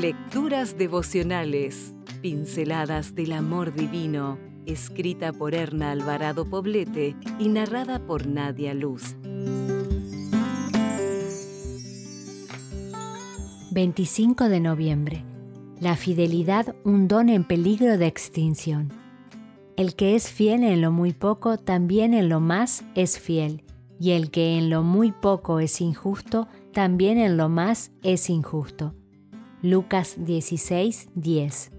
Lecturas devocionales, pinceladas del amor divino, escrita por Erna Alvarado Poblete y narrada por Nadia Luz. 25 de noviembre. La fidelidad, un don en peligro de extinción. El que es fiel en lo muy poco, también en lo más es fiel, y el que en lo muy poco es injusto, también en lo más es injusto. Lucas 16, 10.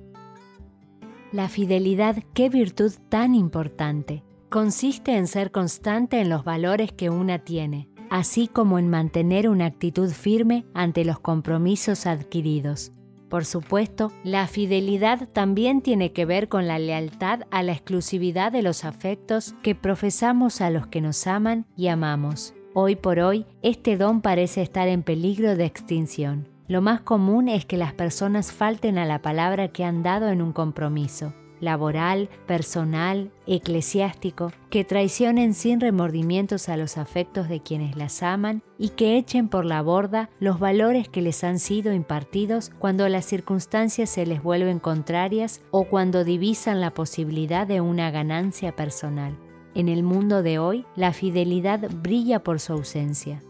La fidelidad, qué virtud tan importante. Consiste en ser constante en los valores que una tiene, así como en mantener una actitud firme ante los compromisos adquiridos. Por supuesto, la fidelidad también tiene que ver con la lealtad a la exclusividad de los afectos que profesamos a los que nos aman y amamos. Hoy por hoy, este don parece estar en peligro de extinción. Lo más común es que las personas falten a la palabra que han dado en un compromiso, laboral, personal, eclesiástico, que traicionen sin remordimientos a los afectos de quienes las aman y que echen por la borda los valores que les han sido impartidos cuando las circunstancias se les vuelven contrarias o cuando divisan la posibilidad de una ganancia personal. En el mundo de hoy, la fidelidad brilla por su ausencia.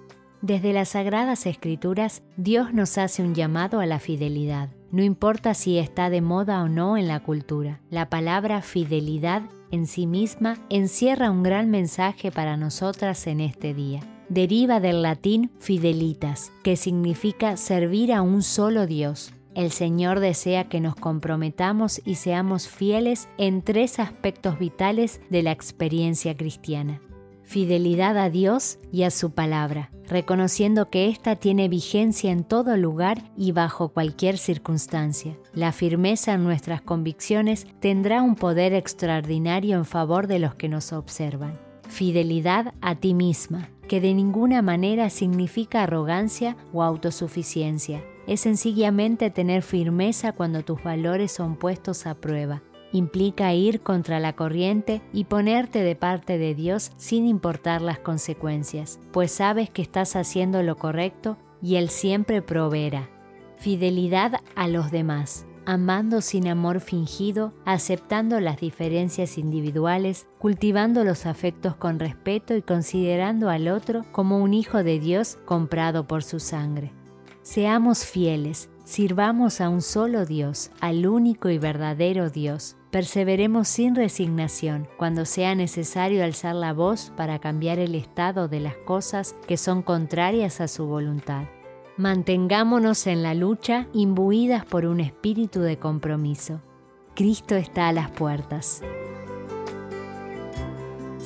Desde las Sagradas Escrituras, Dios nos hace un llamado a la fidelidad. No importa si está de moda o no en la cultura, la palabra fidelidad en sí misma encierra un gran mensaje para nosotras en este día. Deriva del latín fidelitas, que significa servir a un solo Dios. El Señor desea que nos comprometamos y seamos fieles en tres aspectos vitales de la experiencia cristiana fidelidad a Dios y a su palabra, reconociendo que ésta tiene vigencia en todo lugar y bajo cualquier circunstancia. La firmeza en nuestras convicciones tendrá un poder extraordinario en favor de los que nos observan. Fidelidad a ti misma, que de ninguna manera significa arrogancia o autosuficiencia. Es sencillamente tener firmeza cuando tus valores son puestos a prueba implica ir contra la corriente y ponerte de parte de Dios sin importar las consecuencias, pues sabes que estás haciendo lo correcto y Él siempre proveerá. Fidelidad a los demás, amando sin amor fingido, aceptando las diferencias individuales, cultivando los afectos con respeto y considerando al otro como un hijo de Dios comprado por su sangre. Seamos fieles, sirvamos a un solo Dios, al único y verdadero Dios, Perseveremos sin resignación cuando sea necesario alzar la voz para cambiar el estado de las cosas que son contrarias a su voluntad. Mantengámonos en la lucha imbuidas por un espíritu de compromiso. Cristo está a las puertas.